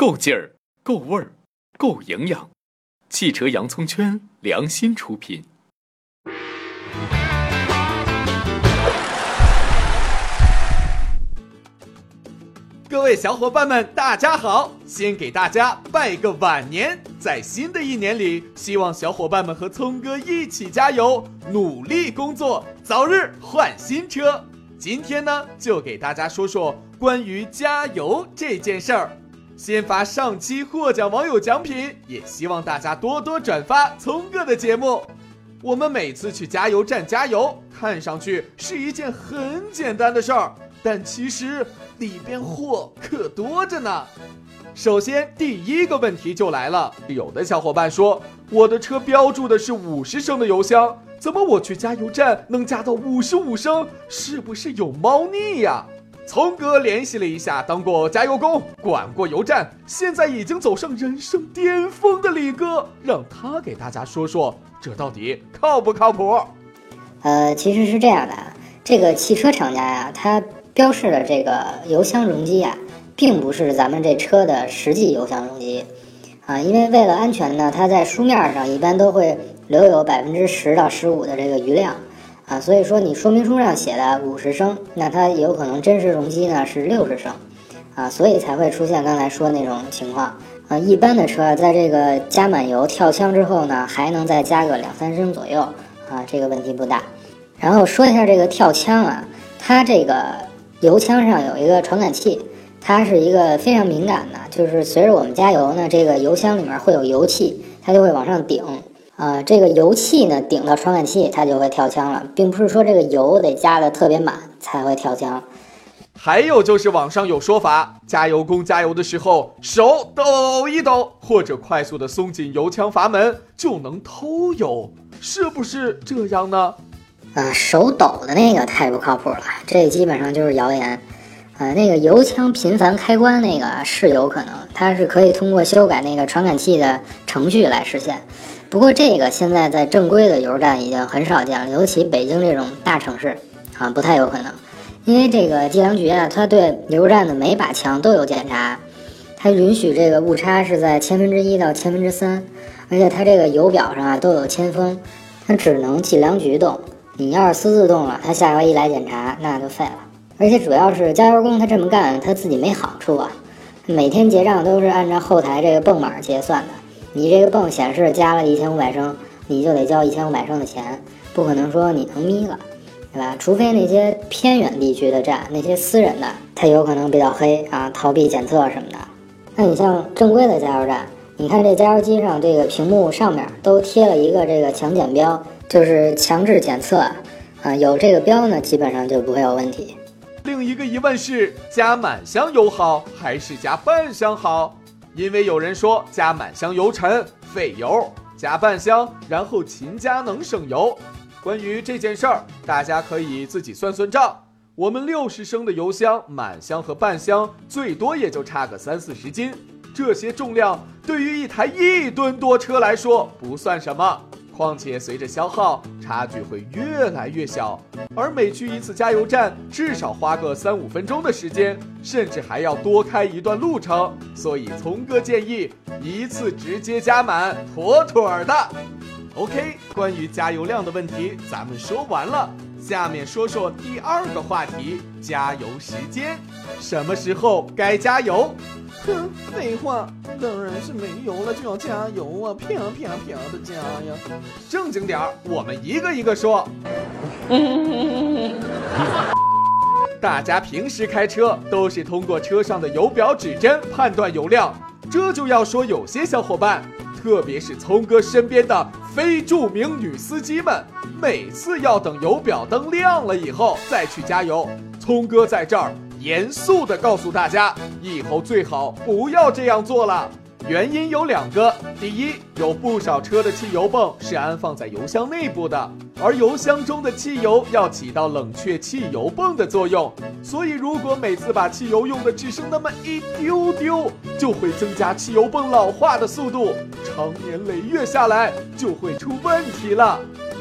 够劲儿，够味儿，够营养。汽车洋葱圈良心出品。各位小伙伴们，大家好！先给大家拜个晚年，在新的一年里，希望小伙伴们和聪哥一起加油，努力工作，早日换新车。今天呢，就给大家说说关于加油这件事儿。先发上期获奖网友奖品，也希望大家多多转发聪哥的节目。我们每次去加油站加油，看上去是一件很简单的事儿，但其实里边货可多着呢。首先，第一个问题就来了，有的小伙伴说，我的车标注的是五十升的油箱，怎么我去加油站能加到五十五升？是不是有猫腻呀？聪哥联系了一下当过加油工、管过油站，现在已经走上人生巅峰的李哥，让他给大家说说这到底靠不靠谱？呃，其实是这样的啊，这个汽车厂家呀，它标示的这个油箱容积啊，并不是咱们这车的实际油箱容积啊，因为为了安全呢，它在书面上一般都会留有百分之十到十五的这个余量。啊，所以说你说明书上写的五十升，那它有可能真实容积呢是六十升，啊，所以才会出现刚才说那种情况。啊，一般的车在这个加满油跳枪之后呢，还能再加个两三升左右，啊，这个问题不大。然后说一下这个跳枪啊，它这个油枪上有一个传感器，它是一个非常敏感的，就是随着我们加油呢，这个油箱里面会有油气，它就会往上顶。啊，这个油气呢顶到传感器，它就会跳枪了，并不是说这个油得加的特别满才会跳枪。还有就是网上有说法，加油工加油的时候手抖一抖，或者快速的松紧油枪阀门就能偷油，是不是这样呢？啊，手抖的那个太不靠谱了，这基本上就是谣言。呃，那个油枪频繁开关那个是有可能，它是可以通过修改那个传感器的程序来实现。不过这个现在在正规的油站已经很少见了，尤其北京这种大城市啊，不太有可能。因为这个计量局啊，它对油站的每把枪都有检查，它允许这个误差是在千分之一到千分之三，而且它这个油表上啊都有铅封，它只能计量局动。你要是私自动了，他下回一来检查那就废了。而且主要是加油工他这么干，他自己没好处啊，每天结账都是按照后台这个泵码结算的。你这个泵显示加了一千五百升，你就得交一千五百升的钱，不可能说你能眯了，对吧？除非那些偏远地区的站，那些私人的，它有可能比较黑啊，逃避检测什么的。那你像正规的加油站，你看这加油机上这个屏幕上面都贴了一个这个强检标，就是强制检测啊，有这个标呢，基本上就不会有问题。另一个疑问是，加满箱油好还是加半箱好？因为有人说加满箱油沉费油，加半箱然后勤加能省油。关于这件事儿，大家可以自己算算账。我们六十升的油箱，满箱和半箱最多也就差个三四十斤，这些重量对于一台一吨多车来说不算什么。况且随着消耗，差距会越来越小，而每去一次加油站，至少花个三五分钟的时间，甚至还要多开一段路程。所以聪哥建议一次直接加满，妥妥的。OK，关于加油量的问题咱们说完了，下面说说第二个话题：加油时间，什么时候该加油？哼，废话，当然是没油了就要加油啊！啪啪啪的加呀！正经点儿，我们一个一个说。大家平时开车都是通过车上的油表指针判断油量，这就要说有些小伙伴，特别是聪哥身边的非著名女司机们，每次要等油表灯亮了以后再去加油。聪哥在这儿。严肃地告诉大家，以后最好不要这样做了。原因有两个：第一，有不少车的汽油泵是安放在油箱内部的，而油箱中的汽油要起到冷却汽油泵的作用，所以如果每次把汽油用的只剩那么一丢丢，就会增加汽油泵老化的速度，长年累月下来就会出问题了。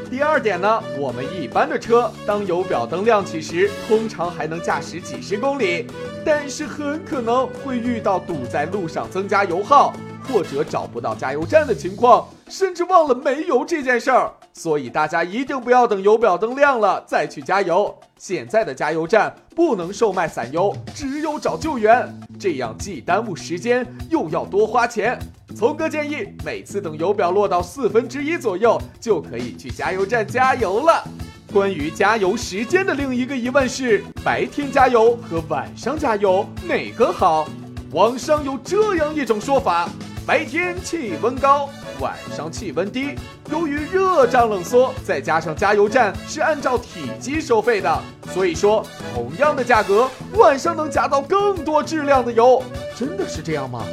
第二点呢，我们一般的车，当油表灯亮起时，通常还能驾驶几十公里，但是很可能会遇到堵在路上增加油耗，或者找不到加油站的情况，甚至忘了没油这件事儿。所以大家一定不要等油表灯亮了再去加油。现在的加油站不能售卖散油，只有找救援，这样既耽误时间又要多花钱。聪哥建议，每次等油表落到四分之一左右，就可以去加油站加油了。关于加油时间的另一个疑问是：白天加油和晚上加油哪个好？网上有这样一种说法：白天气温高。晚上气温低，由于热胀冷缩，再加上加油站是按照体积收费的，所以说同样的价格，晚上能加到更多质量的油，真的是这样吗？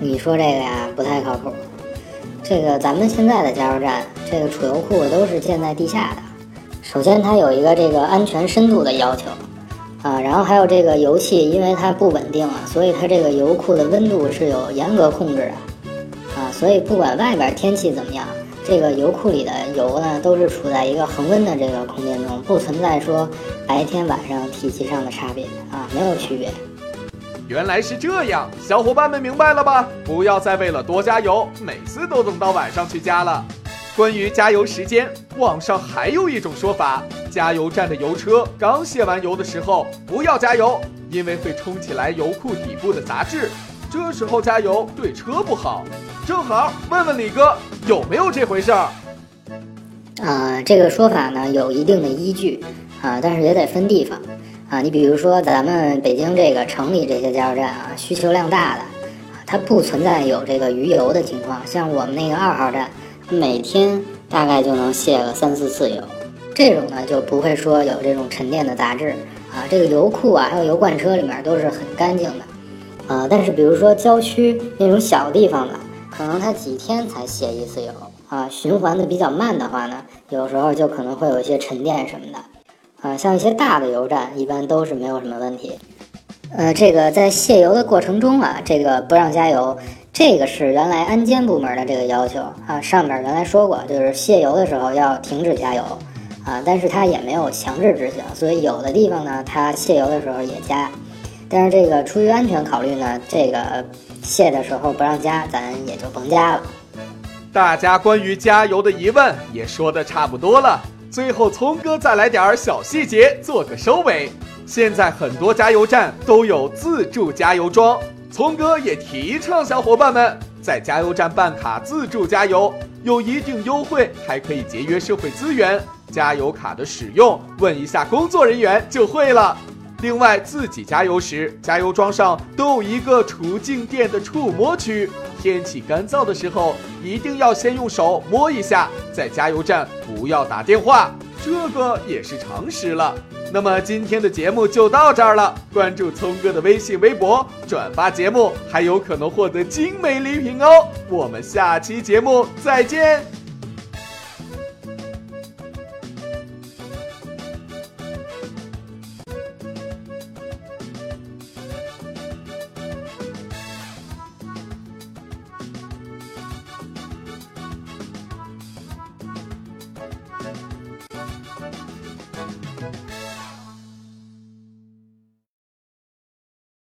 你说这个呀，不太靠谱。这个咱们现在的加油站，这个储油库都是建在地下的。首先，它有一个这个安全深度的要求，啊，然后还有这个油气，因为它不稳定啊，所以它这个油库的温度是有严格控制的。所以不管外边天气怎么样，这个油库里的油呢，都是处在一个恒温的这个空间中，不存在说白天晚上体积上的差别啊，没有区别。原来是这样，小伙伴们明白了吧？不要再为了多加油，每次都等到晚上去加了。关于加油时间，网上还有一种说法：加油站的油车刚卸完油的时候不要加油，因为会冲起来油库底部的杂质，这时候加油对车不好。正好问问李哥有没有这回事儿？啊，这个说法呢有一定的依据啊，但是也得分地方啊。你比如说咱们北京这个城里这些加油站啊，需求量大的，它不存在有这个余油的情况。像我们那个二号站，每天大概就能卸个三四次油，这种呢就不会说有这种沉淀的杂质啊。这个油库啊，还有油罐车里面都是很干净的啊。但是比如说郊区那种小地方的。可能它几天才卸一次油啊，循环的比较慢的话呢，有时候就可能会有一些沉淀什么的，啊，像一些大的油站一般都是没有什么问题。呃，这个在卸油的过程中啊，这个不让加油，这个是原来安监部门的这个要求啊，上面原来说过，就是卸油的时候要停止加油啊，但是它也没有强制执行，所以有的地方呢，它卸油的时候也加，但是这个出于安全考虑呢，这个。卸的时候不让加，咱也就甭加了。大家关于加油的疑问也说的差不多了，最后聪哥再来点儿小细节做个收尾。现在很多加油站都有自助加油桩，聪哥也提倡小伙伴们在加油站办卡自助加油，有一定优惠，还可以节约社会资源。加油卡的使用，问一下工作人员就会了。另外，自己加油时，加油桩上都有一个除静电的触摸区。天气干燥的时候，一定要先用手摸一下。在加油站不要打电话，这个也是常识了。那么今天的节目就到这儿了。关注聪哥的微信、微博，转发节目还有可能获得精美礼品哦。我们下期节目再见。